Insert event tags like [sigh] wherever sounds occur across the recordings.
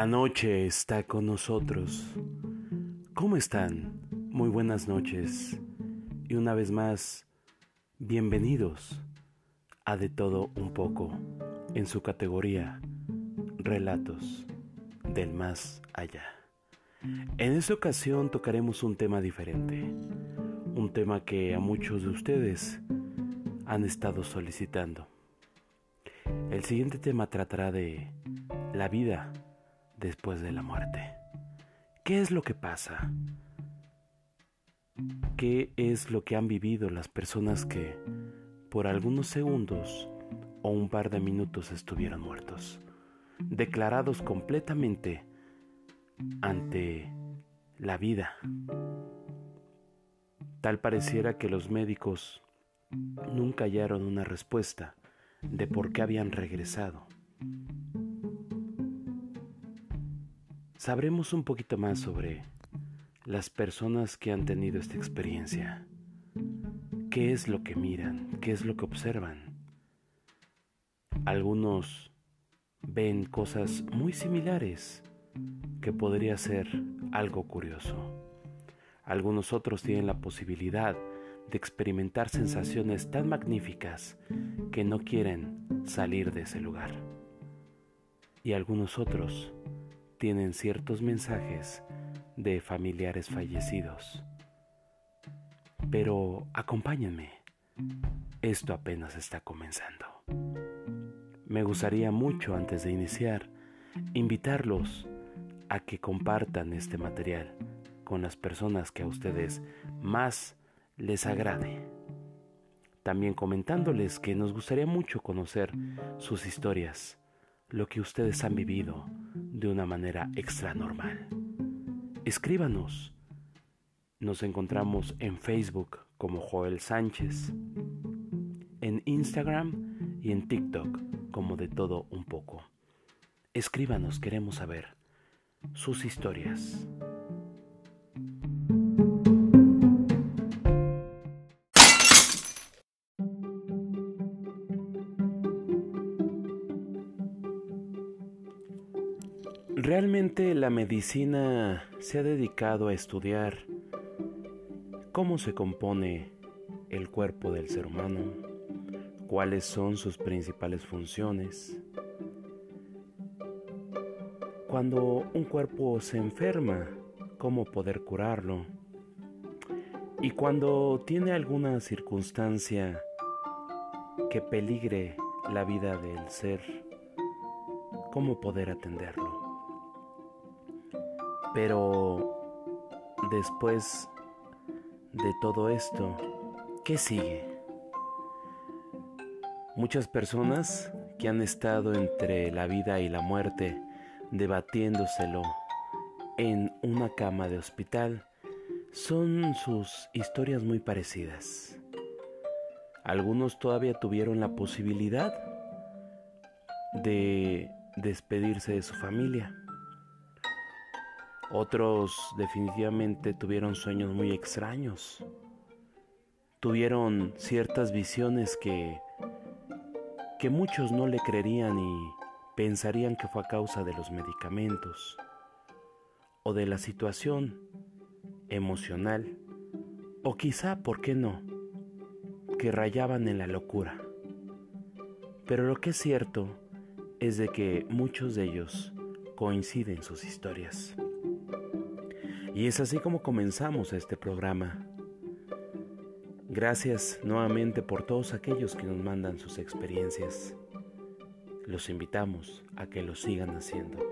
La noche está con nosotros. ¿Cómo están? Muy buenas noches. Y una vez más, bienvenidos a De todo un poco en su categoría Relatos del Más Allá. En esta ocasión tocaremos un tema diferente, un tema que a muchos de ustedes han estado solicitando. El siguiente tema tratará de la vida después de la muerte. ¿Qué es lo que pasa? ¿Qué es lo que han vivido las personas que por algunos segundos o un par de minutos estuvieron muertos? Declarados completamente ante la vida. Tal pareciera que los médicos nunca hallaron una respuesta de por qué habían regresado. Sabremos un poquito más sobre las personas que han tenido esta experiencia. ¿Qué es lo que miran? ¿Qué es lo que observan? Algunos ven cosas muy similares que podría ser algo curioso. Algunos otros tienen la posibilidad de experimentar sensaciones tan magníficas que no quieren salir de ese lugar. Y algunos otros tienen ciertos mensajes de familiares fallecidos. Pero acompáñenme, esto apenas está comenzando. Me gustaría mucho antes de iniciar invitarlos a que compartan este material con las personas que a ustedes más les agrade. También comentándoles que nos gustaría mucho conocer sus historias, lo que ustedes han vivido de una manera extra normal. Escríbanos. Nos encontramos en Facebook como Joel Sánchez, en Instagram y en TikTok como de todo un poco. Escríbanos, queremos saber sus historias. La medicina se ha dedicado a estudiar cómo se compone el cuerpo del ser humano, cuáles son sus principales funciones. Cuando un cuerpo se enferma, cómo poder curarlo. Y cuando tiene alguna circunstancia que peligre la vida del ser, cómo poder atenderlo. Pero después de todo esto, ¿qué sigue? Muchas personas que han estado entre la vida y la muerte debatiéndoselo en una cama de hospital son sus historias muy parecidas. Algunos todavía tuvieron la posibilidad de despedirse de su familia otros definitivamente tuvieron sueños muy extraños. Tuvieron ciertas visiones que que muchos no le creerían y pensarían que fue a causa de los medicamentos o de la situación emocional o quizá, ¿por qué no?, que rayaban en la locura. Pero lo que es cierto es de que muchos de ellos coinciden sus historias. Y es así como comenzamos este programa. Gracias nuevamente por todos aquellos que nos mandan sus experiencias. Los invitamos a que lo sigan haciendo,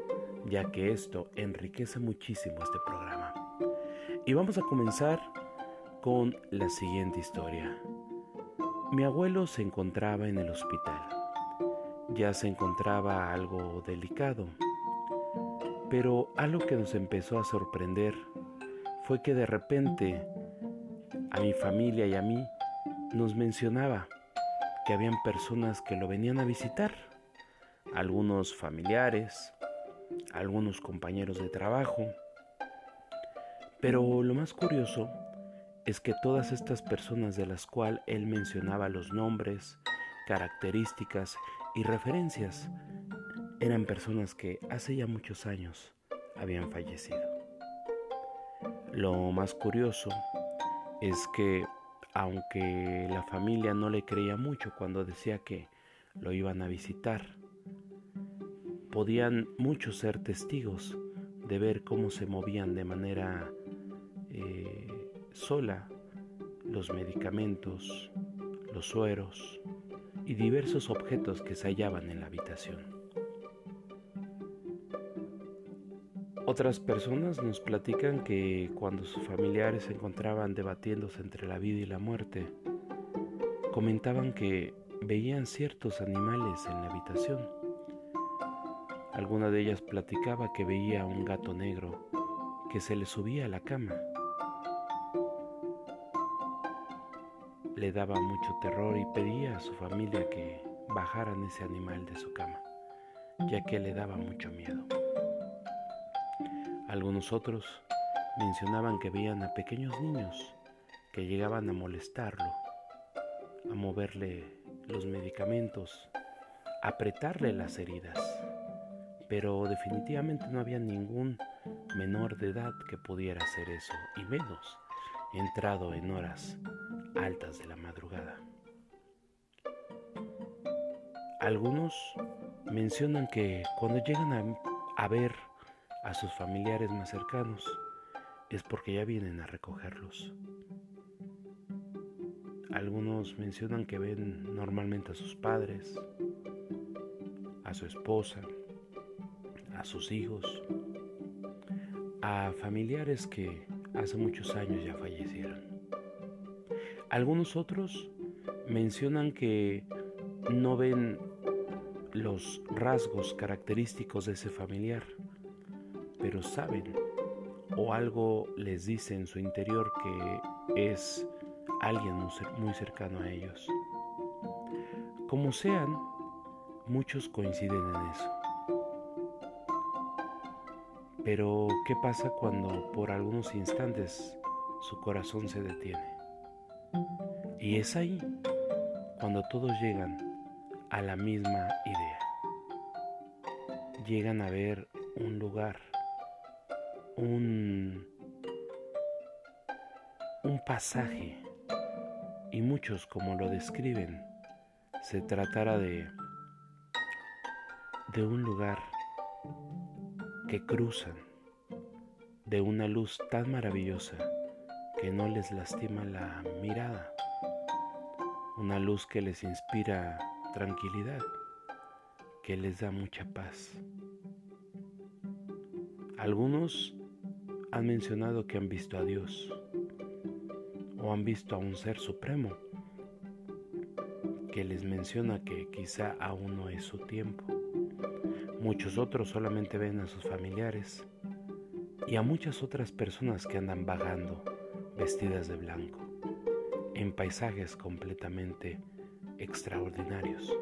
ya que esto enriquece muchísimo este programa. Y vamos a comenzar con la siguiente historia. Mi abuelo se encontraba en el hospital. Ya se encontraba algo delicado pero algo que nos empezó a sorprender fue que de repente a mi familia y a mí nos mencionaba que habían personas que lo venían a visitar, algunos familiares, algunos compañeros de trabajo. Pero lo más curioso es que todas estas personas de las cuales él mencionaba los nombres, características y referencias eran personas que hace ya muchos años habían fallecido. Lo más curioso es que aunque la familia no le creía mucho cuando decía que lo iban a visitar, podían muchos ser testigos de ver cómo se movían de manera eh, sola los medicamentos, los sueros y diversos objetos que se hallaban en la habitación. Otras personas nos platican que cuando sus familiares se encontraban debatiéndose entre la vida y la muerte, comentaban que veían ciertos animales en la habitación. Alguna de ellas platicaba que veía a un gato negro que se le subía a la cama. Le daba mucho terror y pedía a su familia que bajaran ese animal de su cama, ya que le daba mucho miedo. Algunos otros mencionaban que veían a pequeños niños que llegaban a molestarlo, a moverle los medicamentos, a apretarle las heridas, pero definitivamente no había ningún menor de edad que pudiera hacer eso, y menos entrado en horas altas de la madrugada. Algunos mencionan que cuando llegan a, a ver a sus familiares más cercanos, es porque ya vienen a recogerlos. Algunos mencionan que ven normalmente a sus padres, a su esposa, a sus hijos, a familiares que hace muchos años ya fallecieron. Algunos otros mencionan que no ven los rasgos característicos de ese familiar, pero saben o algo les dice en su interior que es alguien muy cercano a ellos. Como sean, muchos coinciden en eso. Pero, ¿qué pasa cuando por algunos instantes su corazón se detiene? Y es ahí cuando todos llegan a la misma idea. Llegan a ver un lugar un, un pasaje y muchos como lo describen se tratara de de un lugar que cruzan de una luz tan maravillosa que no les lastima la mirada, una luz que les inspira tranquilidad, que les da mucha paz. Algunos han mencionado que han visto a Dios o han visto a un ser supremo que les menciona que quizá aún no es su tiempo. Muchos otros solamente ven a sus familiares y a muchas otras personas que andan vagando vestidas de blanco en paisajes completamente extraordinarios.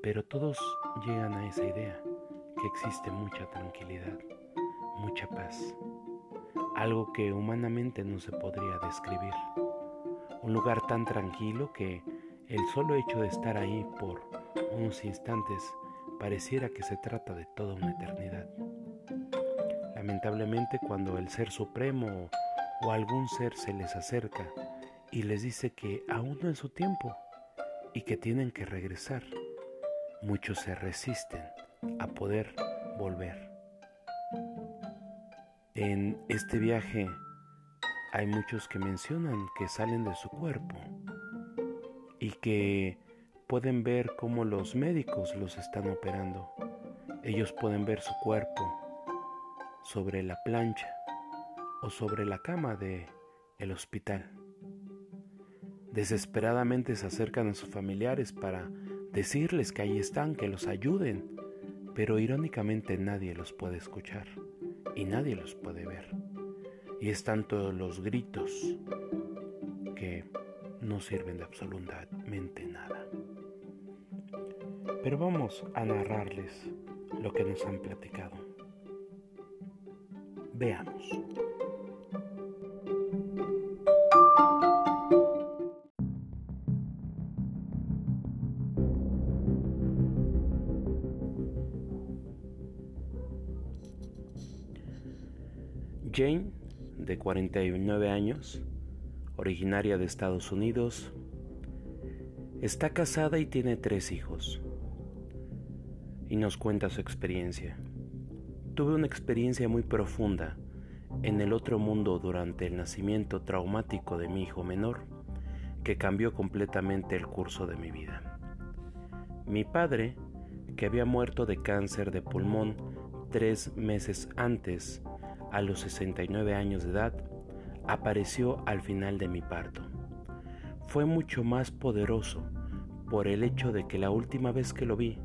Pero todos llegan a esa idea que existe mucha tranquilidad mucha paz, algo que humanamente no se podría describir. Un lugar tan tranquilo que el solo hecho de estar ahí por unos instantes pareciera que se trata de toda una eternidad. Lamentablemente cuando el Ser Supremo o algún ser se les acerca y les dice que aún no es su tiempo y que tienen que regresar, muchos se resisten a poder volver. En este viaje hay muchos que mencionan que salen de su cuerpo y que pueden ver cómo los médicos los están operando. Ellos pueden ver su cuerpo sobre la plancha o sobre la cama de el hospital. Desesperadamente se acercan a sus familiares para decirles que ahí están, que los ayuden, pero irónicamente nadie los puede escuchar y nadie los puede ver. Y están todos los gritos que no sirven de absolutamente nada. Pero vamos a narrarles lo que nos han platicado. Veamos. 49 años, originaria de Estados Unidos, está casada y tiene tres hijos. Y nos cuenta su experiencia. Tuve una experiencia muy profunda en el otro mundo durante el nacimiento traumático de mi hijo menor, que cambió completamente el curso de mi vida. Mi padre, que había muerto de cáncer de pulmón tres meses antes, a los 69 años de edad, apareció al final de mi parto. Fue mucho más poderoso por el hecho de que la última vez que lo vi,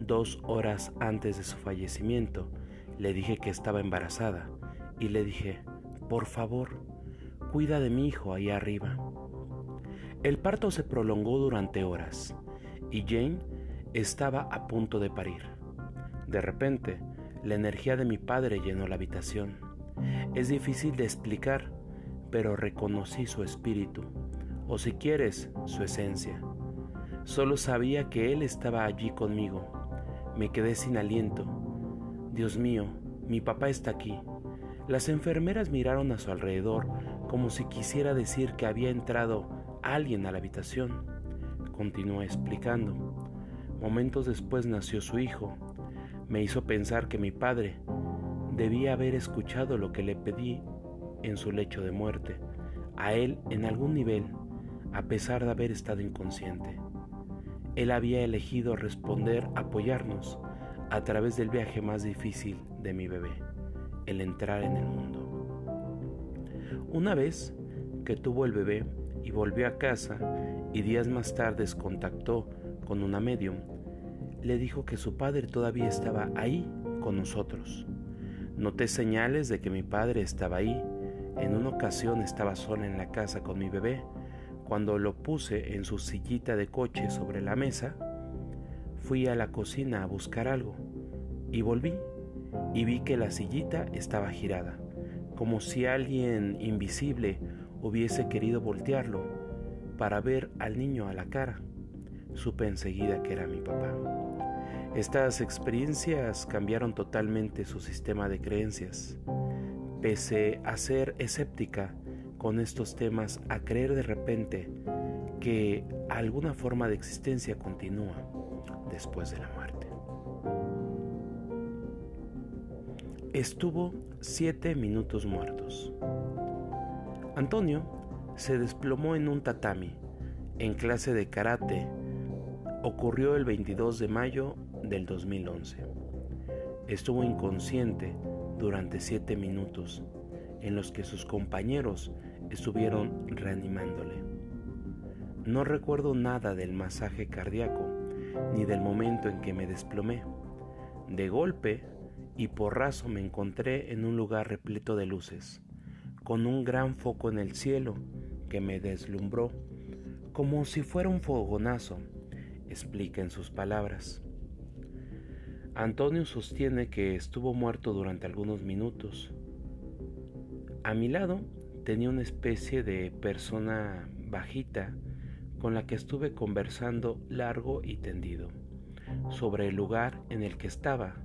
dos horas antes de su fallecimiento, le dije que estaba embarazada y le dije, por favor, cuida de mi hijo ahí arriba. El parto se prolongó durante horas y Jane estaba a punto de parir. De repente, la energía de mi padre llenó la habitación. Es difícil de explicar, pero reconocí su espíritu, o si quieres, su esencia. Solo sabía que Él estaba allí conmigo. Me quedé sin aliento. Dios mío, mi papá está aquí. Las enfermeras miraron a su alrededor como si quisiera decir que había entrado alguien a la habitación. Continuó explicando. Momentos después nació su hijo. Me hizo pensar que mi padre debía haber escuchado lo que le pedí en su lecho de muerte, a él en algún nivel, a pesar de haber estado inconsciente. Él había elegido responder, apoyarnos a través del viaje más difícil de mi bebé, el entrar en el mundo. Una vez que tuvo el bebé y volvió a casa y días más tarde contactó con una medium, le dijo que su padre todavía estaba ahí con nosotros Noté señales de que mi padre estaba ahí. En una ocasión estaba sola en la casa con mi bebé. Cuando lo puse en su sillita de coche sobre la mesa, fui a la cocina a buscar algo y volví y vi que la sillita estaba girada, como si alguien invisible hubiese querido voltearlo para ver al niño a la cara. Supe enseguida que era mi papá. Estas experiencias cambiaron totalmente su sistema de creencias. Pese a ser escéptica con estos temas, a creer de repente que alguna forma de existencia continúa después de la muerte. Estuvo siete minutos muertos. Antonio se desplomó en un tatami en clase de karate. Ocurrió el 22 de mayo del 2011. Estuvo inconsciente durante siete minutos en los que sus compañeros estuvieron reanimándole. No recuerdo nada del masaje cardíaco ni del momento en que me desplomé. De golpe y porrazo me encontré en un lugar repleto de luces, con un gran foco en el cielo que me deslumbró, como si fuera un fogonazo, explica en sus palabras. Antonio sostiene que estuvo muerto durante algunos minutos. A mi lado tenía una especie de persona bajita con la que estuve conversando largo y tendido sobre el lugar en el que estaba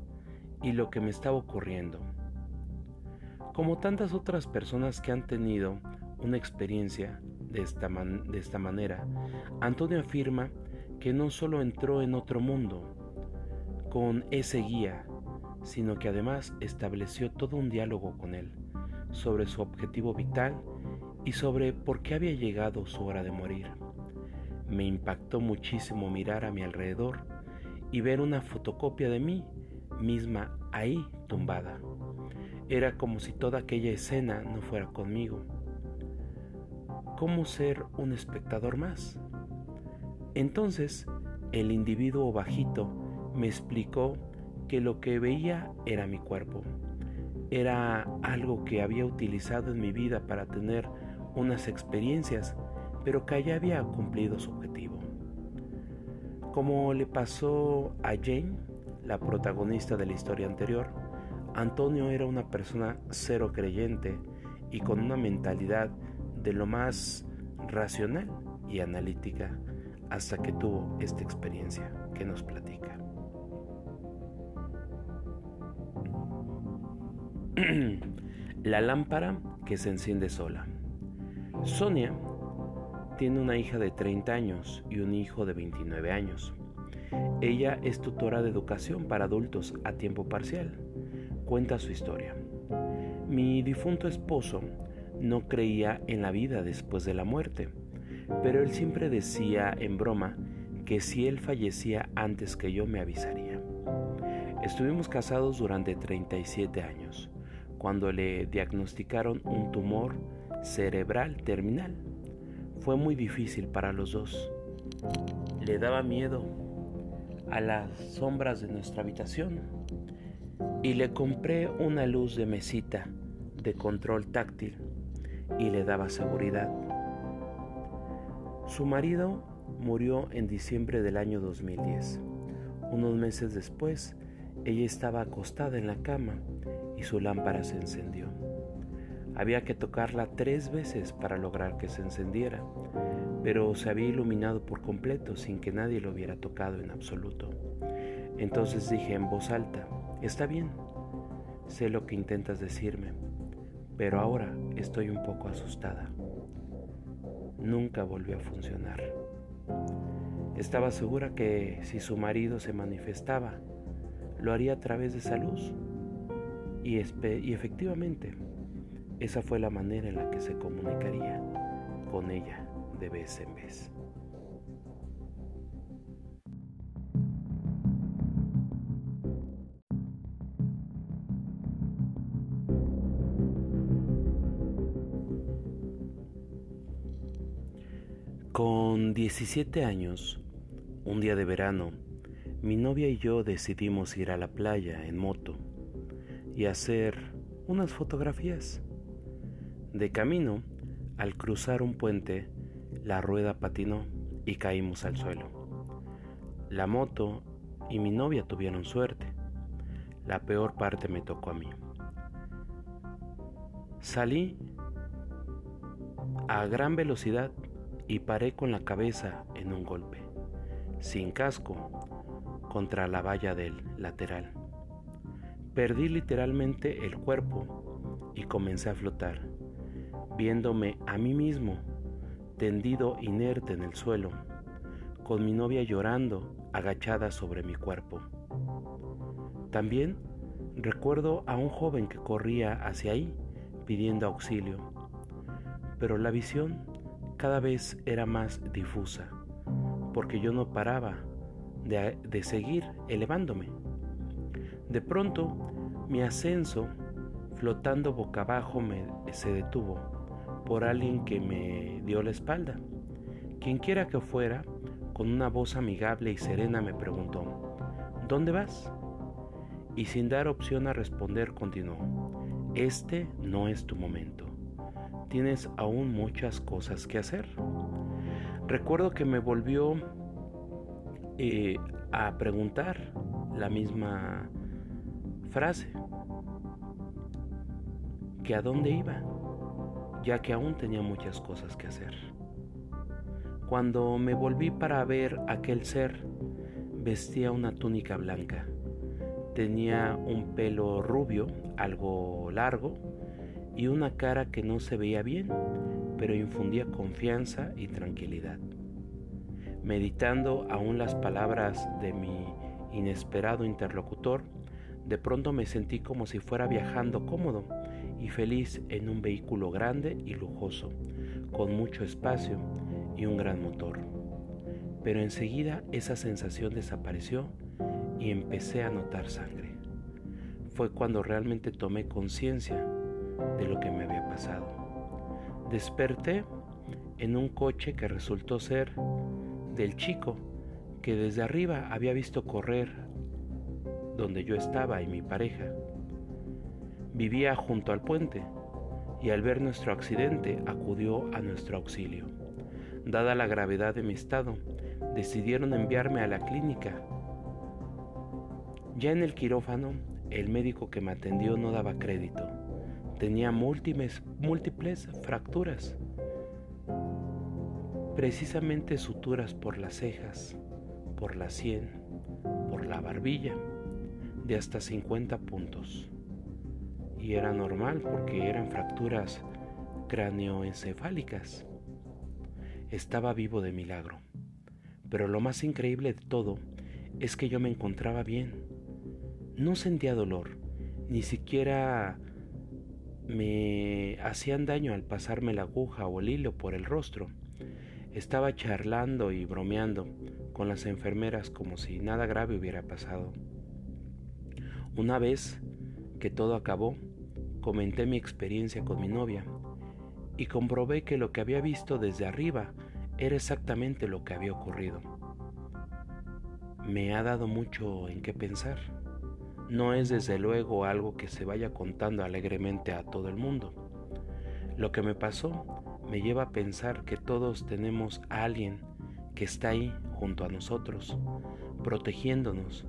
y lo que me estaba ocurriendo. Como tantas otras personas que han tenido una experiencia de esta, manera, Antonio afirma que no solo entró en otro mundo, con ese guía, sino que además estableció todo un diálogo con él sobre su objetivo vital y sobre por qué había llegado su hora de morir. Me impactó muchísimo mirar a mi alrededor y ver una fotocopia de mí misma ahí tumbada. Era como si toda aquella escena no fuera conmigo. ¿Cómo ser un espectador más? Entonces, el individuo bajito me explicó que lo que veía era mi cuerpo. Era algo que había utilizado en mi vida para tener unas experiencias, pero que ya había cumplido su objetivo. Como le pasó a Jane, la protagonista de la historia anterior, Antonio era una persona cero creyente y con una mentalidad de lo más racional y analítica hasta que tuvo esta experiencia que nos platica. [clears throat] La lámpara que se enciende sola. Sonia tiene una hija de 30 años y un hijo de 29 años. Ella es tutora de educación para adultos a tiempo parcial. Cuenta su historia. Mi difunto esposo no creía en la vida después de la muerte, pero él siempre decía en broma que si él fallecía antes que yo me avisaría. Estuvimos casados durante 37 años, cuando le diagnosticaron un tumor cerebral terminal. Fue muy difícil para los dos. Le daba miedo a las sombras de nuestra habitación y le compré una luz de mesita de control táctil y le daba seguridad. Su marido murió en diciembre del año 2010. Unos meses después, ella estaba acostada en la cama y su lámpara se encendió. Había que tocarla tres veces para lograr que se encendiera, pero se había iluminado por completo sin que nadie lo hubiera tocado en absoluto. Entonces dije en voz alta, está bien, sé lo que intentas decirme, pero ahora estoy un poco asustada. Nunca volvió a funcionar. Estaba segura que si su marido se manifestaba, lo haría a través de esa luz. Y, y efectivamente, esa fue la manera en la que se comunicaría con ella de vez en vez. Con 17 años, un día de verano, mi novia y yo decidimos ir a la playa en moto y hacer unas fotografías. De camino, al cruzar un puente, la rueda patinó y caímos al suelo. La moto y mi novia tuvieron suerte. La peor parte me tocó a mí. Salí a gran velocidad y paré con la cabeza en un golpe, sin casco, contra la valla del lateral. Perdí literalmente el cuerpo y comencé a flotar, viéndome a mí mismo tendido inerte en el suelo, con mi novia llorando agachada sobre mi cuerpo. También recuerdo a un joven que corría hacia ahí pidiendo auxilio, pero la visión cada vez era más difusa, porque yo no paraba de, seguir elevándome. De pronto, mi ascenso, flotando boca abajo, me, se detuvo por alguien que me dio la espalda. Quien quiera que fuera, con una voz amigable y serena me preguntó, ¿Dónde vas? Y sin dar opción a responder continuó, Este no es tu momento tienes aún muchas cosas que hacer. Recuerdo que me volvió eh, a preguntar la misma frase, que a dónde iba, ya que aún tenía muchas cosas que hacer. Cuando me volví para ver aquel ser, vestía una túnica blanca. Tenía un pelo rubio, algo largo, y una cara que no se veía bien, pero infundía confianza y tranquilidad. Meditando aún las palabras de mi inesperado interlocutor, de pronto me sentí como si fuera viajando cómodo y feliz en un vehículo grande y lujoso, con mucho espacio y un gran motor. Pero enseguida esa sensación desapareció y empecé a notar sangre. Fue cuando realmente tomé conciencia de lo que me había pasado. Desperté en un coche que resultó ser del chico que desde arriba había visto correr donde yo estaba y mi pareja. Vivía junto al puente y al ver nuestro accidente acudió a nuestro auxilio. Dada la gravedad de mi estado, decidieron enviarme a la clínica. Ya en el quirófano, el médico que me atendió no daba crédito tenía múltiples, múltiples fracturas, precisamente suturas por las cejas, por la sien, por la barbilla, de hasta 50 puntos. y era normal porque eran fracturas cráneoencefálicas. Estaba vivo de milagro. Pero lo más increíble de todo es que yo me encontraba bien. No sentía dolor, ni siquiera me hacían daño al pasarme la aguja o el hilo por el rostro. Estaba charlando y bromeando con las enfermeras como si nada grave hubiera pasado. Una vez que todo acabó, comenté mi experiencia con mi novia y comprobé que lo que había visto desde arriba era exactamente lo que había ocurrido. Me ha dado mucho en qué pensar. No es desde luego algo que se vaya contando alegremente a todo el mundo. Lo que me pasó me lleva a pensar que todos tenemos a alguien que está ahí junto a nosotros, protegiéndonos,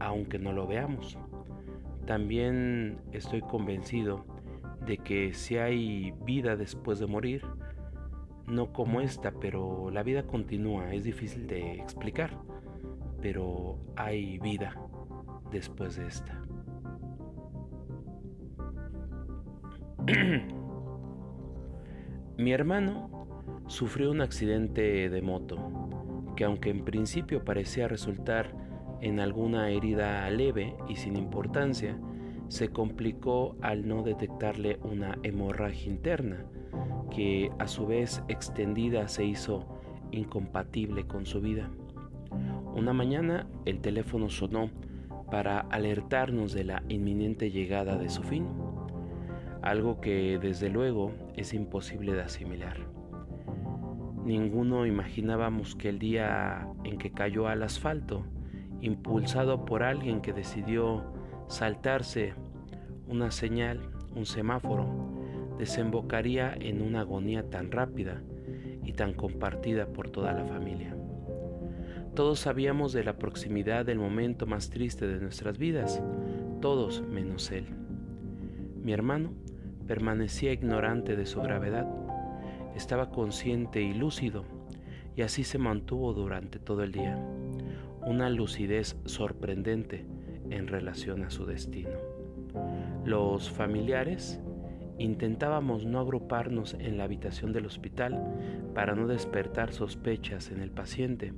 aunque no lo veamos. También estoy convencido de que si hay vida después de morir, no como esta, pero la vida continúa, es difícil de explicar, pero hay vida después de esta. [clears throat] Mi hermano sufrió un accidente de moto, que aunque en principio parecía resultar en alguna herida leve y sin importancia, se complicó al no detectarle una hemorragia interna, que a su vez extendida se hizo incompatible con su vida. Una mañana el teléfono sonó para alertarnos de la inminente llegada de su fin, algo que desde luego es imposible de asimilar. Ninguno imaginábamos que el día en que cayó al asfalto, impulsado por alguien que decidió saltarse una señal, un semáforo, desembocaría en una agonía tan rápida y tan compartida por toda la familia. Todos sabíamos de la proximidad del momento más triste de nuestras vidas, todos menos él. Mi hermano permanecía ignorante de su gravedad, estaba consciente y lúcido, y así se mantuvo durante todo el día, una lucidez sorprendente en relación a su destino. Los familiares intentábamos no agruparnos en la habitación del hospital para no despertar sospechas en el paciente.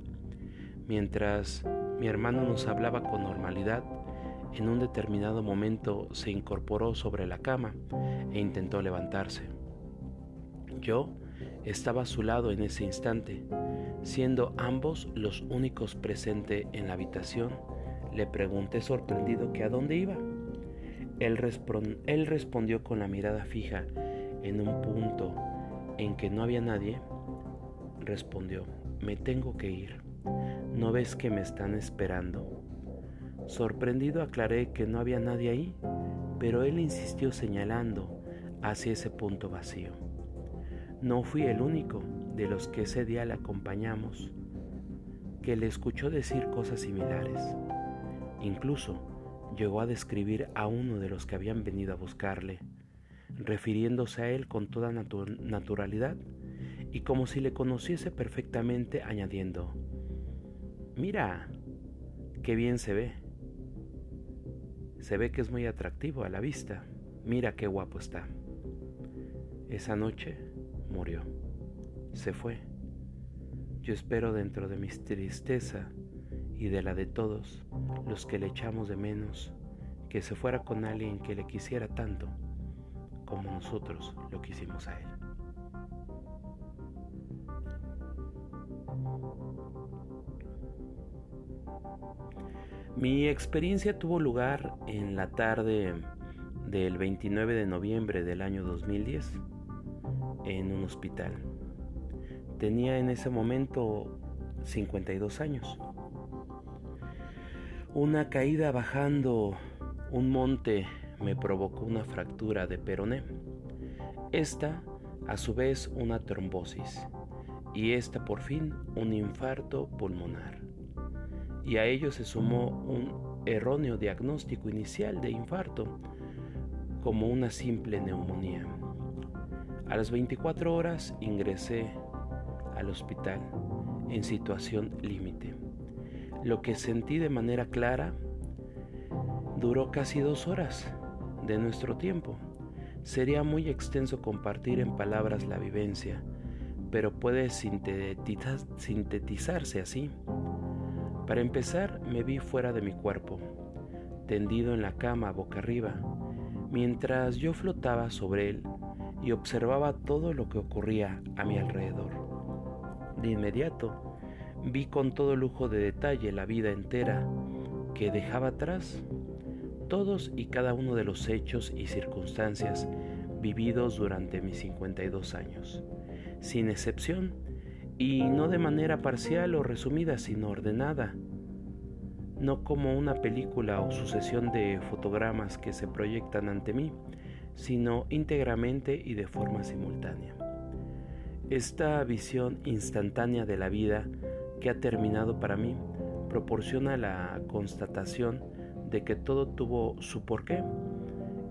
Mientras mi hermano nos hablaba con normalidad, en un determinado momento se incorporó sobre la cama e intentó levantarse. Yo estaba a su lado en ese instante, siendo ambos los únicos presentes en la habitación le pregunté sorprendido que a dónde iba. Él, él respondió con la mirada fija en un punto en que no había nadie. Respondió, me tengo que ir. ¿No ves que me están esperando? Sorprendido aclaré que no había nadie ahí, pero él insistió señalando hacia ese punto vacío. No fui el único de los que ese día le acompañamos que le escuchó decir cosas similares. Incluso llegó a describir a uno de los que habían venido a buscarle, refiriéndose a él con toda naturalidad y como si le conociese perfectamente, añadiendo, Mira, qué bien se ve. Se ve que es muy atractivo a la vista. Mira qué guapo está. Esa noche murió. Se fue. Yo espero dentro de mi tristeza y de la de todos los que le echamos de menos, que se fuera con alguien que le quisiera tanto como nosotros lo quisimos a él. Mi experiencia tuvo lugar en la tarde del 29 de noviembre del año 2010 en un hospital. Tenía en ese momento 52 años. Una caída bajando un monte me provocó una fractura de peroné. Esta, a su vez, una trombosis. Y esta, por fin, un infarto pulmonar. Y a ello se sumó un erróneo diagnóstico inicial de infarto, como una simple neumonía. A las 24 horas ingresé al hospital en situación límite. Lo que sentí de manera clara duró casi dos horas. de nuestro tiempo. Sería muy extenso compartir en palabras la vivencia, pero puede sintetizarse así. Para empezar, me vi fuera de mi cuerpo, tendido en la cama boca arriba, mientras yo flotaba sobre él y observaba todo lo que ocurría a mi alrededor. De inmediato, vi con todo lujo de detalle la vida entera que dejaba atrás, todos y cada uno de los hechos y circunstancias vividos durante mis 52 años, sin excepción, y no de manera parcial o resumida, sino ordenada, no como una película o sucesión de fotogramas que se proyectan ante mí, sino íntegramente y de forma simultánea. Esta visión instantánea de la vida que ha terminado para mí proporciona la constatación de que todo tuvo su porqué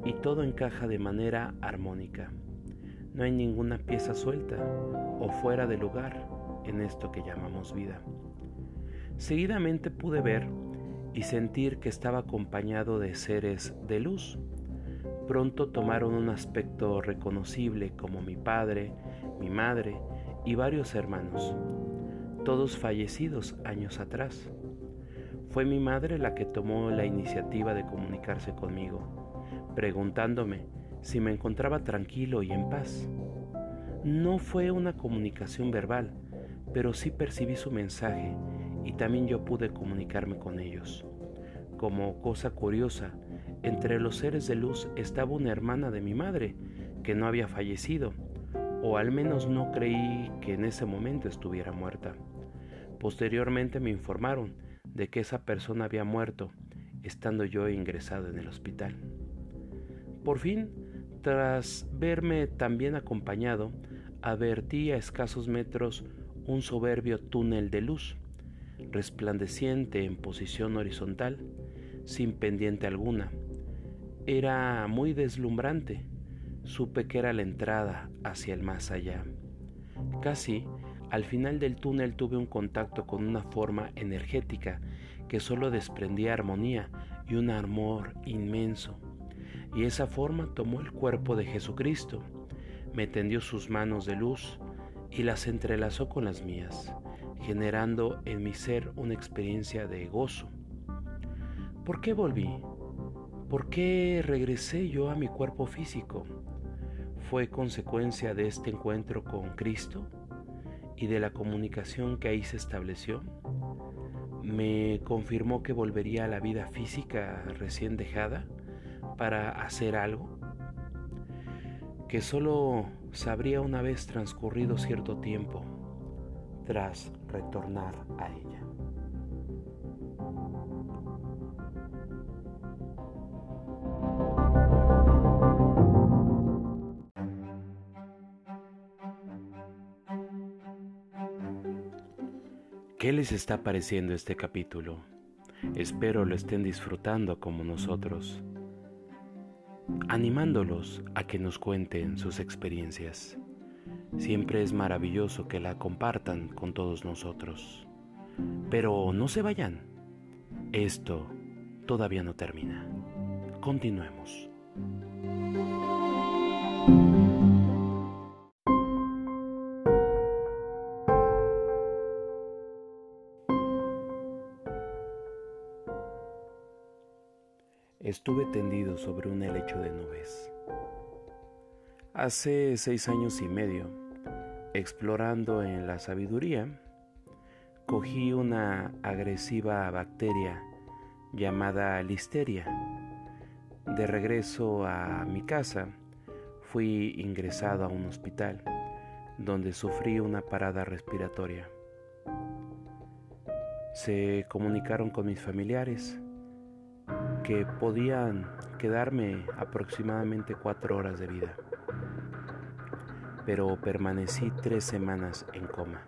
y todo encaja de manera armónica. No hay ninguna pieza suelta o fuera de lugar en esto que llamamos vida. Seguidamente pude ver y sentir que estaba acompañado de seres de luz. Pronto tomaron un aspecto reconocible como mi padre, mi madre y varios hermanos, todos fallecidos años atrás. Fue mi madre la que tomó la iniciativa de comunicarse conmigo, preguntándome si me encontraba tranquilo y en paz. No fue una comunicación verbal, pero sí percibí su mensaje y también yo pude comunicarme con ellos. Como cosa curiosa, entre los seres de luz estaba una hermana de mi madre que no había fallecido, o al menos no creí que en ese momento estuviera muerta. Posteriormente me informaron de que esa persona había muerto, estando yo ingresado en el hospital. Por fin, tras verme también acompañado, advertí a escasos metros un soberbio túnel de luz, resplandeciente en posición horizontal, sin pendiente alguna. Era muy deslumbrante. Supe que era la entrada hacia el más allá. Casi al final del túnel tuve un contacto con una forma energética que solo desprendía armonía y un amor inmenso. Y esa forma tomó el cuerpo de Jesucristo, me tendió sus manos de luz y las entrelazó con las mías, generando en mi ser una experiencia de gozo. ¿Por qué volví? ¿Por qué regresé yo a mi cuerpo físico? ¿Fue consecuencia de este encuentro con Cristo? y de la comunicación que ahí se estableció, me confirmó que volvería a la vida física recién dejada para hacer algo, que solo sabría una vez transcurrido cierto tiempo tras retornar a ella. ¿Qué les está pareciendo este capítulo? Espero lo estén disfrutando como nosotros, animándolos a que nos cuenten sus experiencias. Siempre es maravilloso que la compartan con todos nosotros. Pero no se vayan. Esto todavía no termina. Continuemos. Estuve tendido sobre un helecho de nubes. Hace seis años y medio, explorando en la sabiduría, cogí una agresiva bacteria llamada listeria. De regreso a mi casa, fui ingresado a un hospital donde sufrí una parada respiratoria. Se comunicaron con mis familiares que podían quedarme aproximadamente cuatro horas de vida, pero permanecí tres semanas en coma,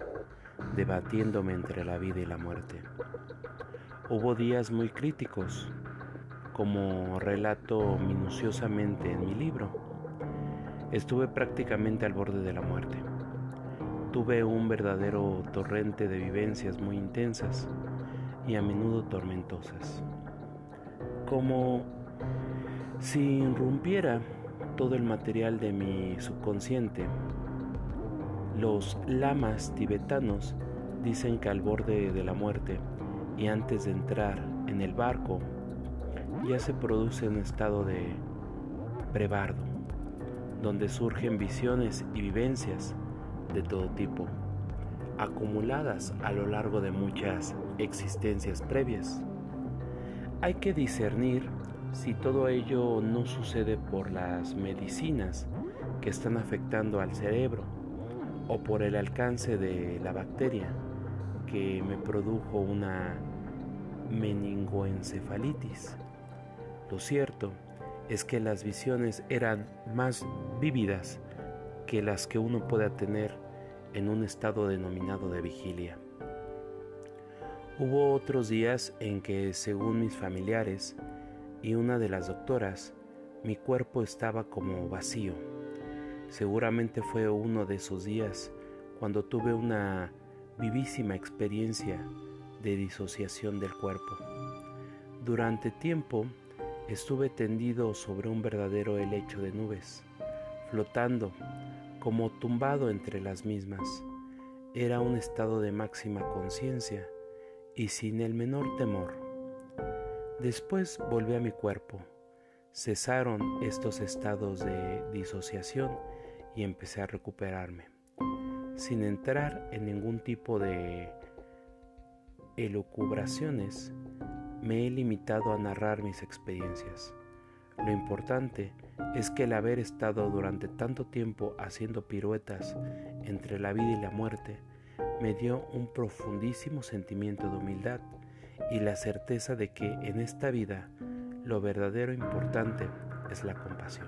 debatiéndome entre la vida y la muerte. Hubo días muy críticos, como relato minuciosamente en mi libro. Estuve prácticamente al borde de la muerte. Tuve un verdadero torrente de vivencias muy intensas y a menudo tormentosas como Si irrumpiera todo el material de mi subconsciente, los lamas tibetanos dicen que al borde de la muerte y antes de entrar en el barco ya se produce un estado de brevardo, donde surgen visiones y vivencias de todo tipo, acumuladas a lo largo de muchas existencias previas. Hay que discernir si todo ello no sucede por las medicinas que están afectando al cerebro o por el alcance de la bacteria que me produjo una meningoencefalitis. Lo cierto es que las visiones eran más vívidas que las que uno pueda tener en un estado denominado de vigilia. Hubo otros días en que, según mis familiares y una de las doctoras, mi cuerpo estaba como vacío. Seguramente fue uno de esos días cuando tuve una vivísima experiencia de disociación del cuerpo. Durante tiempo estuve tendido sobre un verdadero helecho de nubes, flotando como tumbado entre las mismas. Era un estado de máxima conciencia y sin el menor temor. Después volví a mi cuerpo. Cesaron estos estados de disociación y empecé a recuperarme, sin entrar en ningún tipo de elucubraciones, me he limitado a narrar mis experiencias. Lo importante es que el haber estado durante tanto tiempo haciendo piruetas entre la vida y la muerte me dio un profundísimo sentimiento de humildad y la certeza de que en esta vida lo verdadero importante es la compasión.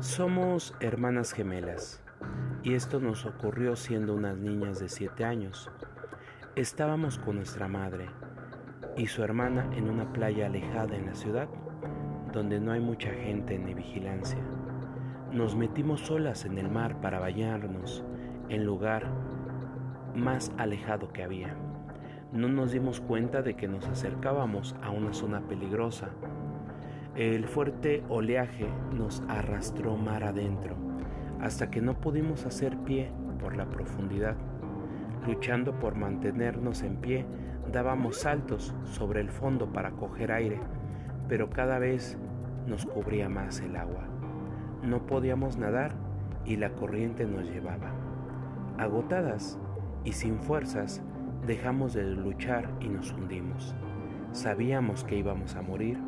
Somos hermanas gemelas y esto nos ocurrió siendo unas niñas de 7 años. Estábamos con nuestra madre y su hermana en una playa alejada en la ciudad, donde no hay mucha gente ni vigilancia. Nos metimos solas en el mar para bañarnos en lugar más alejado que había. No nos dimos cuenta de que nos acercábamos a una zona peligrosa. El fuerte oleaje nos arrastró mar adentro hasta que no pudimos hacer pie por la profundidad. Luchando por mantenernos en pie, dábamos saltos sobre el fondo para coger aire, pero cada vez nos cubría más el agua. No podíamos nadar y la corriente nos llevaba. Agotadas y sin fuerzas, dejamos de luchar y nos hundimos. Sabíamos que íbamos a morir.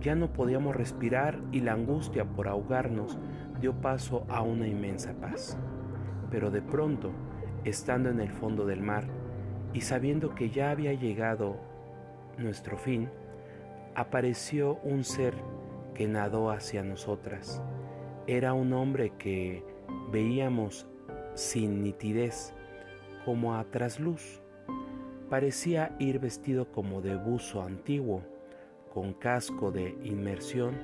Ya no podíamos respirar y la angustia por ahogarnos dio paso a una inmensa paz. Pero de pronto, estando en el fondo del mar y sabiendo que ya había llegado nuestro fin, apareció un ser que nadó hacia nosotras. Era un hombre que veíamos sin nitidez, como a trasluz. Parecía ir vestido como de buzo antiguo, con casco de inmersión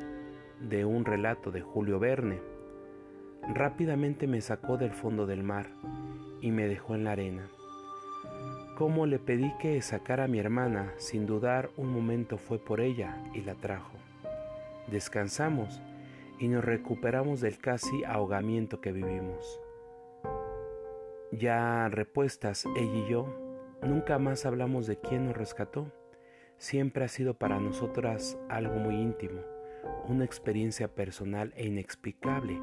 de un relato de Julio Verne Rápidamente me sacó del fondo del mar y me dejó en la arena. Como le pedí que sacara a mi hermana, sin dudar un momento fue por ella y la trajo. Descansamos y nos recuperamos del casi ahogamiento que vivimos. Ya repuestas ella y yo, nunca más hablamos de quién nos rescató. Siempre ha sido para nosotras algo muy íntimo, una experiencia personal e inexplicable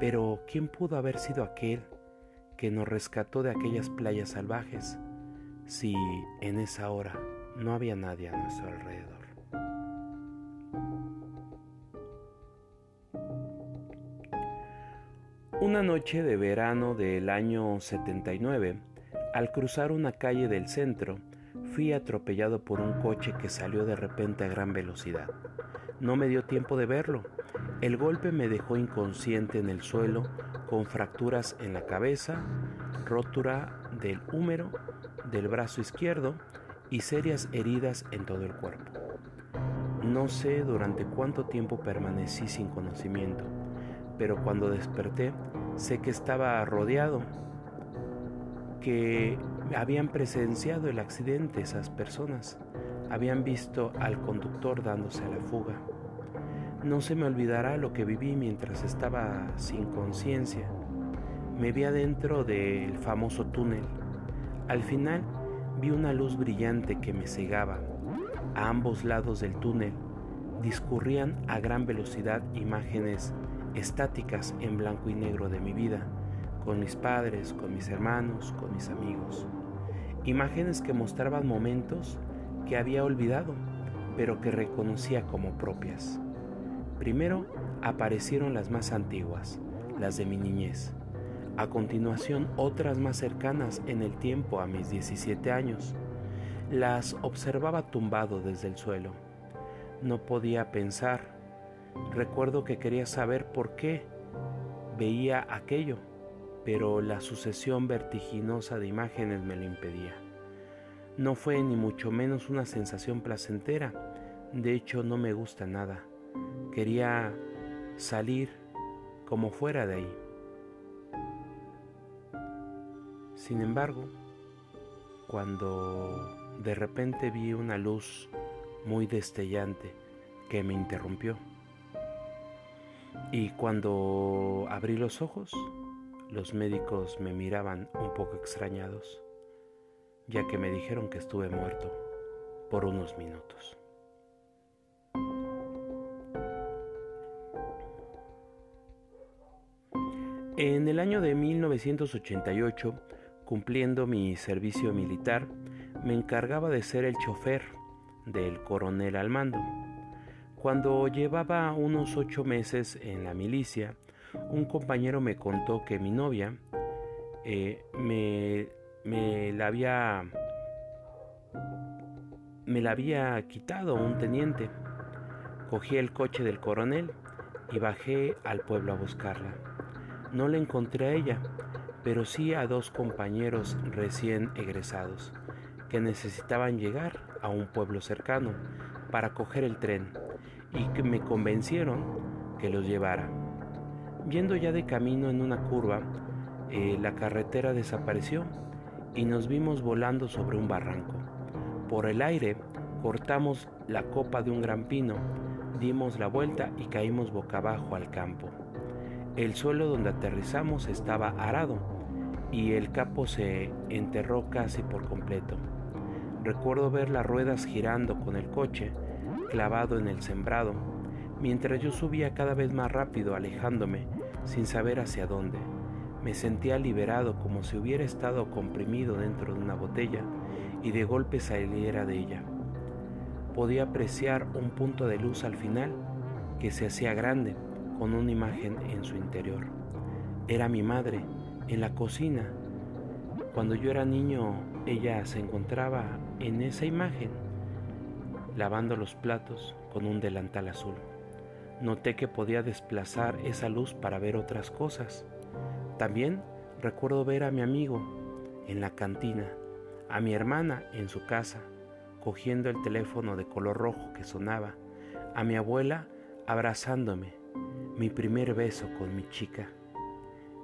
pero ¿quién pudo haber sido aquel que nos rescató de aquellas playas salvajes si en esa hora no había nadie a nuestro alrededor? Una noche de verano del año 79, al cruzar una calle del centro, fui atropellado por un coche que salió de repente a gran velocidad. No me dio tiempo de verlo. El golpe me dejó inconsciente en el suelo, con fracturas en la cabeza, rotura del húmero, del brazo izquierdo y serias heridas en todo el cuerpo. No sé durante cuánto tiempo permanecí sin conocimiento, pero cuando desperté sé que estaba rodeado, que habían presenciado el accidente esas personas, habían visto al conductor dándose a la fuga. No se me olvidará lo que viví mientras estaba sin conciencia. Me vi adentro del famoso túnel. Al final vi una luz brillante que me cegaba. A ambos lados del túnel discurrían a gran velocidad imágenes estáticas en blanco y negro de mi vida, con mis padres, con mis hermanos, con mis amigos. Imágenes que mostraban momentos que había olvidado, pero que reconocía como propias. Primero aparecieron las más antiguas, las de mi niñez. A continuación otras más cercanas en el tiempo a mis 17 años. Las observaba tumbado desde el suelo. No podía pensar. Recuerdo que quería saber por qué veía aquello, pero la sucesión vertiginosa de imágenes me lo impedía. No fue ni mucho menos una sensación placentera, de hecho no me gusta nada. Quería salir como fuera de ahí. Sin embargo, cuando de repente vi una luz muy destellante que me interrumpió, y cuando abrí los ojos, los médicos me miraban un poco extrañados, ya que me dijeron que estuve muerto por unos minutos. En el año de 1988, cumpliendo mi servicio militar, me encargaba de ser el chofer del coronel al mando. Cuando llevaba unos ocho meses en la milicia, un compañero me contó que mi novia eh, me, la había me la había quitado un teniente. Cogí el coche del coronel y bajé al pueblo a buscarla. No la encontré a ella, pero sí a dos compañeros recién egresados que necesitaban llegar a un pueblo cercano para coger el tren y que me convencieron que los llevara. Yendo ya de camino en una curva, eh, la carretera desapareció y nos vimos volando sobre un barranco. Por el aire cortamos la copa de un gran pino, dimos la vuelta y caímos boca abajo al campo. El suelo donde aterrizamos estaba arado y el capo se enterró casi por completo. Recuerdo ver las ruedas girando con el coche clavado en el sembrado, mientras yo subía cada vez más rápido alejándome sin saber hacia dónde. Me sentía liberado como si hubiera estado comprimido dentro de una botella y de golpe saliera de ella. Podía apreciar un punto de luz al final que se hacía grande con una imagen en su interior. Era mi madre, en la cocina. Cuando yo era niño, ella se encontraba en esa imagen, lavando los platos con un delantal azul. Noté que podía desplazar esa luz para ver otras cosas. También recuerdo ver a mi amigo en la cantina, a mi hermana en su casa, cogiendo el teléfono de color rojo que sonaba, a mi abuela abrazándome mi primer beso con mi chica,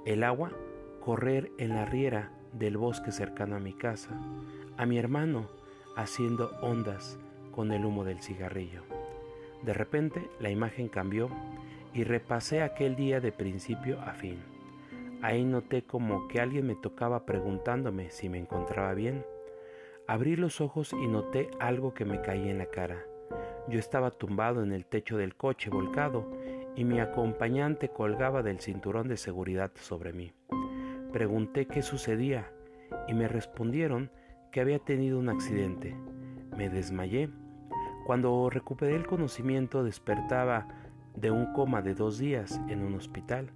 el agua correr en la riera del bosque cercano a mi casa, a mi hermano haciendo ondas con el humo del cigarrillo. De repente la imagen cambió y repasé aquel día de principio a fin. Ahí noté como que alguien me tocaba preguntándome si me encontraba bien. Abrí los ojos y noté algo que me caía en la cara. Yo estaba tumbado en el techo del coche volcado y mi acompañante colgaba del cinturón de seguridad sobre mí. Pregunté qué sucedía y me respondieron que había tenido un accidente. Me desmayé. Cuando recuperé el conocimiento despertaba de un coma de dos días en un hospital.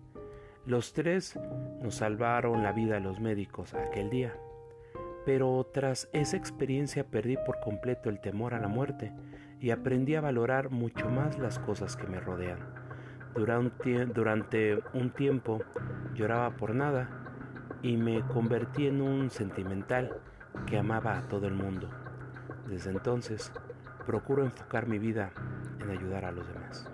Los tres nos salvaron la vida a los médicos aquel día. Pero tras esa experiencia perdí por completo el temor a la muerte y aprendí a valorar mucho más las cosas que me rodean. Durante, un tiempo lloraba por nada y me convertí en un sentimental que amaba a todo el mundo. Desde entonces procuro enfocar mi vida en ayudar a los demás.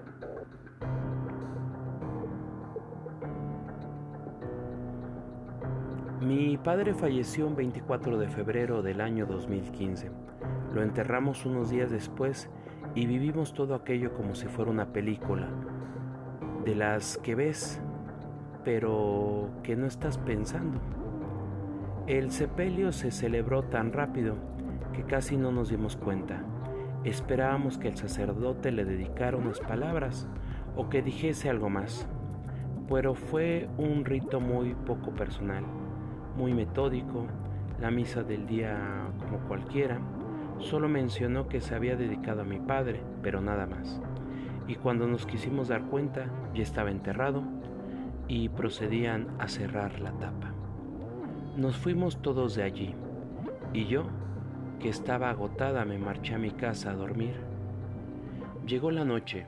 Mi padre falleció un 24 de febrero del año 2015. Lo enterramos unos días después y vivimos todo aquello como si fuera una película, de las que ves, pero que no estás pensando. El sepelio se celebró tan rápido que casi no nos dimos cuenta. Esperábamos que el sacerdote le dedicara unas palabras o que dijese algo más, pero fue un rito muy poco personal, muy metódico, la misa del día como cualquiera, solo mencionó que se había dedicado a mi padre, pero nada más. Y cuando nos quisimos dar cuenta, ya estaba enterrado y procedían a cerrar la tapa. Nos fuimos todos de allí, y yo, que estaba agotada, me marché a mi casa a dormir. Llegó la noche,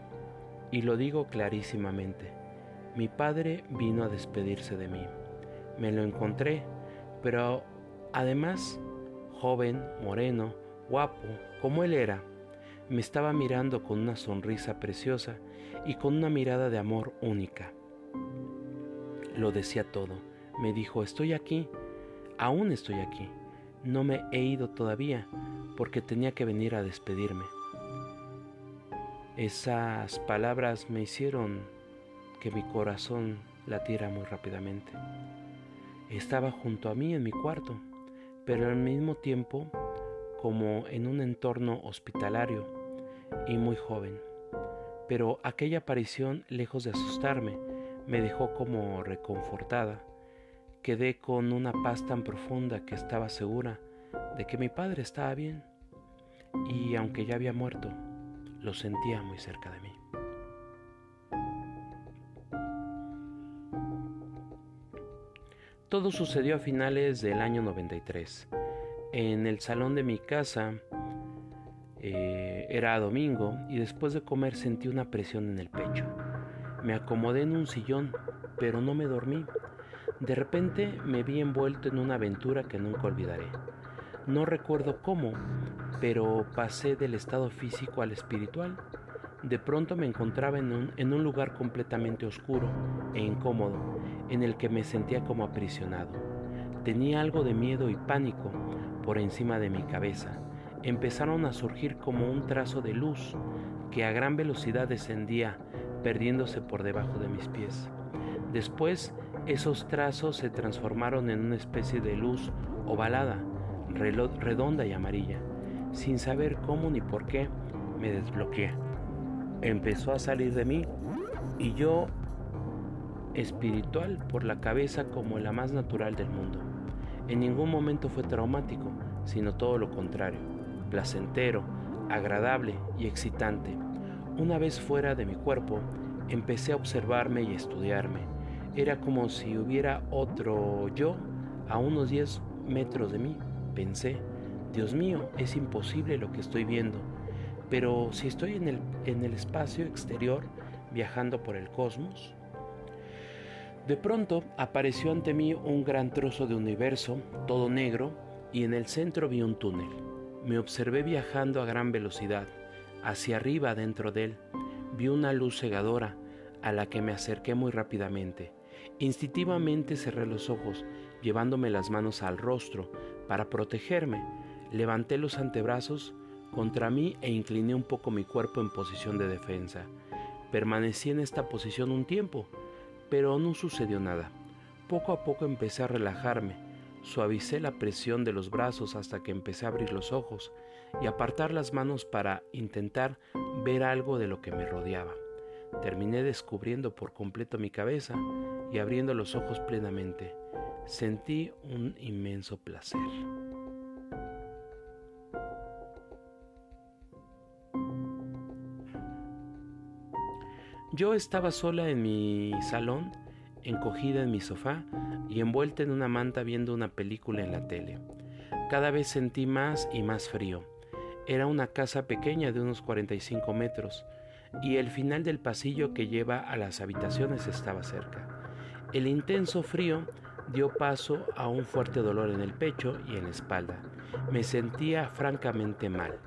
y lo digo clarísimamente, mi padre vino a despedirse de mí. Me lo encontré, pero además, joven, moreno, guapo, como él era, me estaba mirando con una sonrisa preciosa y con una mirada de amor única. Lo decía todo. Me dijo, estoy aquí, aún estoy aquí. No me he ido todavía porque tenía que venir a despedirme. Esas palabras me hicieron que mi corazón latiera muy rápidamente. Estaba junto a mí en mi cuarto, pero al mismo tiempo como en un entorno hospitalario y muy joven. Pero aquella aparición, lejos de asustarme, me dejó como reconfortada. Quedé con una paz tan profunda que estaba segura de que mi padre estaba bien y aunque ya había muerto, lo sentía muy cerca de mí. Todo sucedió a finales del año 93 en el salón de mi casa. Eh, era domingo y después de comer sentí una presión en el pecho. Me acomodé en un sillón, pero no me dormí. De repente me vi envuelto en una aventura que nunca olvidaré. No recuerdo cómo, pero pasé del estado físico al espiritual. De pronto me encontraba en un, lugar completamente oscuro e incómodo, en el que me sentía como aprisionado. Tenía algo de miedo y pánico, por encima de mi cabeza, empezaron a surgir como un trazo de luz que a gran velocidad descendía, perdiéndose por debajo de mis pies. Después, esos trazos se transformaron en una especie de luz ovalada, redonda y amarilla. Sin saber cómo ni por qué, me desbloqueé. Empezó a salir de mí y yo espiritual por la cabeza como la más natural del mundo. En ningún momento fue traumático, sino todo lo contrario, placentero, agradable y excitante. Una vez fuera de mi cuerpo, empecé a observarme y estudiarme. Era como si hubiera otro yo a unos 10 metros de mí. Pensé, Dios mío, es imposible lo que estoy viendo. Pero si estoy en el, en el espacio exterior, viajando por el cosmos, de pronto apareció ante mí un gran trozo de universo, todo negro, y en el centro vi un túnel. Me observé viajando a gran velocidad. Hacia arriba dentro de él vi una luz cegadora a la que me acerqué muy rápidamente. Instintivamente cerré los ojos, llevándome las manos al rostro para protegerme. Levanté los antebrazos contra mí e incliné un poco mi cuerpo en posición de defensa. Permanecí en esta posición un tiempo pero no sucedió nada. Poco a poco empecé a relajarme, suavicé la presión de los brazos hasta que empecé a abrir los ojos y apartar las manos para intentar ver algo de lo que me rodeaba. Terminé descubriendo por completo mi cabeza y abriendo los ojos plenamente. Sentí un inmenso placer. Yo estaba sola en mi salón, encogida en mi sofá y envuelta en una manta viendo una película en la tele. Cada vez sentí más y más frío. Era una casa pequeña de unos 45 metros y el final del pasillo que lleva a las habitaciones estaba cerca. El intenso frío dio paso a un fuerte dolor en el pecho y en la espalda. Me sentía francamente mal.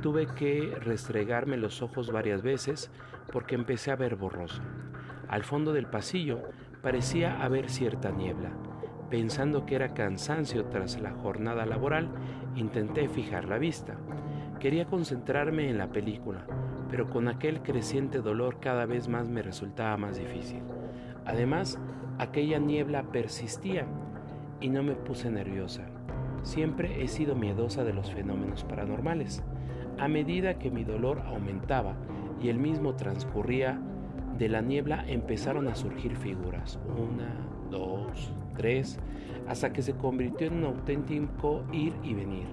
Tuve que restregarme los ojos varias veces porque empecé a ver borroso. Al fondo del pasillo parecía haber cierta niebla, Pensando que era cansancio tras la jornada laboral, intenté fijar la vista. Quería concentrarme en la película, pero con aquel creciente dolor cada vez más me resultaba más difícil. Además, aquella niebla persistía y no me puse nerviosa. Siempre he sido miedosa de los fenómenos paranormales. A medida que mi dolor aumentaba y el mismo transcurría, de la niebla empezaron a surgir figuras. Una, dos, tres, hasta que se convirtió en un auténtico ir y venir.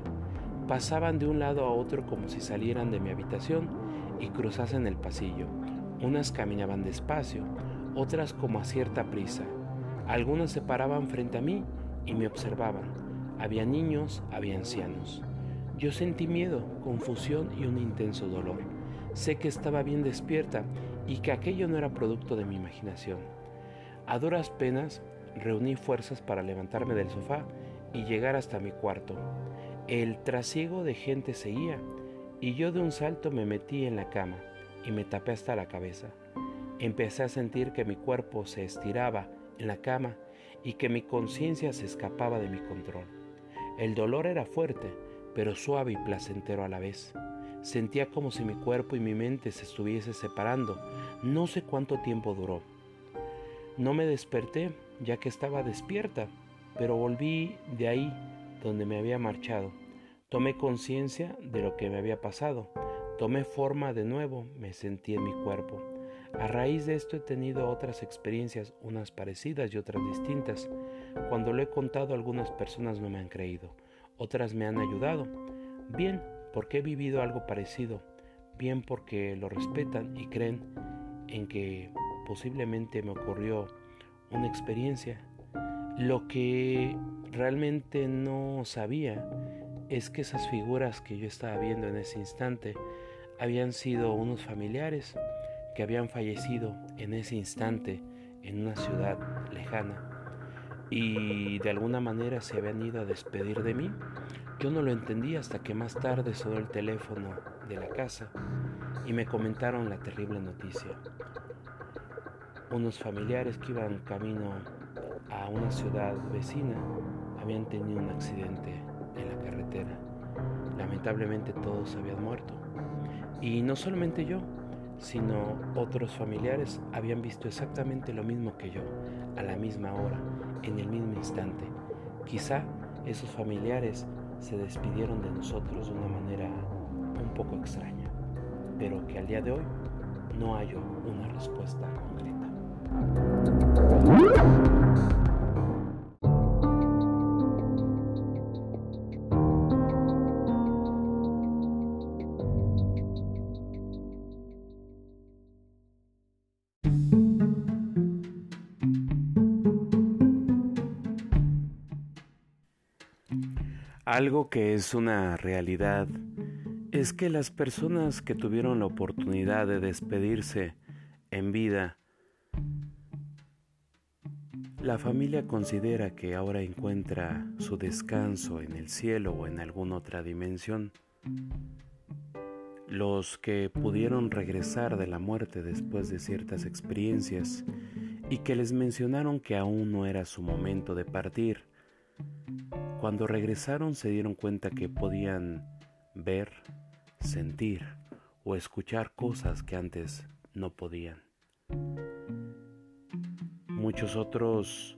Pasaban de un lado a otro como si salieran de mi habitación y cruzasen el pasillo. Unas caminaban despacio, otras como a cierta prisa. Algunas se paraban frente a mí y me observaban. Había niños, había ancianos. Yo sentí miedo, confusión y un intenso dolor. Sé que estaba bien despierta y que aquello no era producto de mi imaginación. A duras penas reuní fuerzas para levantarme del sofá y llegar hasta mi cuarto. El trasiego de gente seguía y yo de un salto me metí en la cama y me tapé hasta la cabeza. Empecé a sentir que mi cuerpo se estiraba en la cama y que mi conciencia se escapaba de mi control. El dolor era fuerte, pero suave y placentero a la vez. Sentía como si mi cuerpo y mi mente se estuviese separando. No sé cuánto tiempo duró. No me desperté ya que estaba despierta, pero volví de ahí donde me había marchado. Tomé conciencia de lo que me había pasado. Tomé forma de nuevo, me sentí en mi cuerpo. A raíz de esto he tenido otras experiencias, unas parecidas y otras distintas. Cuando lo he contado algunas personas no me han creído, otras me han ayudado. Bien porque he vivido algo parecido, bien porque lo respetan y creen en que posiblemente me ocurrió una experiencia. Lo que realmente no sabía es que esas figuras que yo estaba viendo en ese instante habían sido unos familiares que habían fallecido en ese instante en una ciudad lejana y de alguna manera se habían ido a despedir de mí. Yo no lo entendí hasta que más tarde sonó el teléfono de la casa y me comentaron la terrible noticia. Unos familiares que iban camino a una ciudad vecina habían tenido un accidente en la carretera. Lamentablemente todos habían muerto. Y no solamente yo, sino otros familiares habían visto exactamente lo mismo que yo, a la misma hora, en el mismo instante. Quizá esos familiares se despidieron de nosotros de una manera un poco extraña, pero que al día de hoy no hay una respuesta concreta. Algo que es una realidad es que las personas que tuvieron la oportunidad de despedirse en vida, la familia considera que ahora encuentra su descanso en el cielo o en alguna otra dimensión. Los que pudieron regresar de la muerte después de ciertas experiencias y que les mencionaron que aún no era su momento de partir, cuando regresaron se dieron cuenta que podían ver, sentir o escuchar cosas que antes no podían. Muchos otros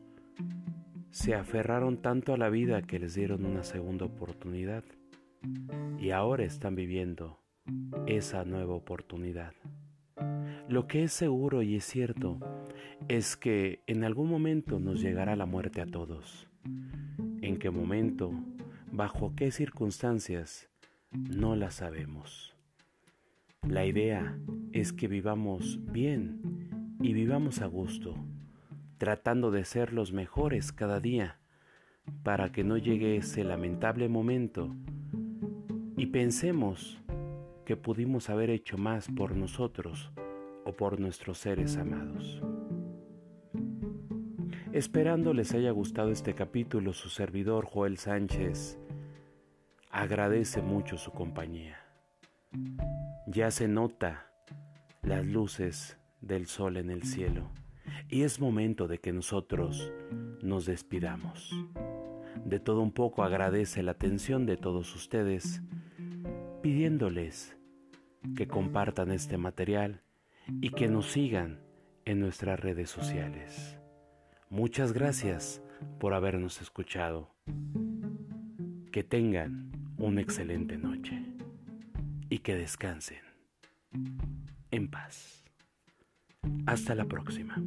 se aferraron tanto a la vida que les dieron una segunda oportunidad y ahora están viviendo esa nueva oportunidad. Lo que es seguro y es cierto es que en algún momento nos llegará la muerte a todos en qué momento, bajo qué circunstancias, no la sabemos. La idea es que vivamos bien y vivamos a gusto, tratando de ser los mejores cada día, para que no llegue ese lamentable momento y pensemos que pudimos haber hecho más por nosotros o por nuestros seres amados. Esperando les haya gustado este capítulo, su servidor Joel Sánchez agradece mucho su compañía. Ya se nota las luces del sol en el cielo y es momento de que nosotros nos despidamos. De todo un poco agradece la atención de todos ustedes, pidiéndoles que compartan este material y que nos sigan en nuestras redes sociales. Muchas gracias por habernos escuchado. Que tengan una excelente noche y que descansen en paz. Hasta la próxima.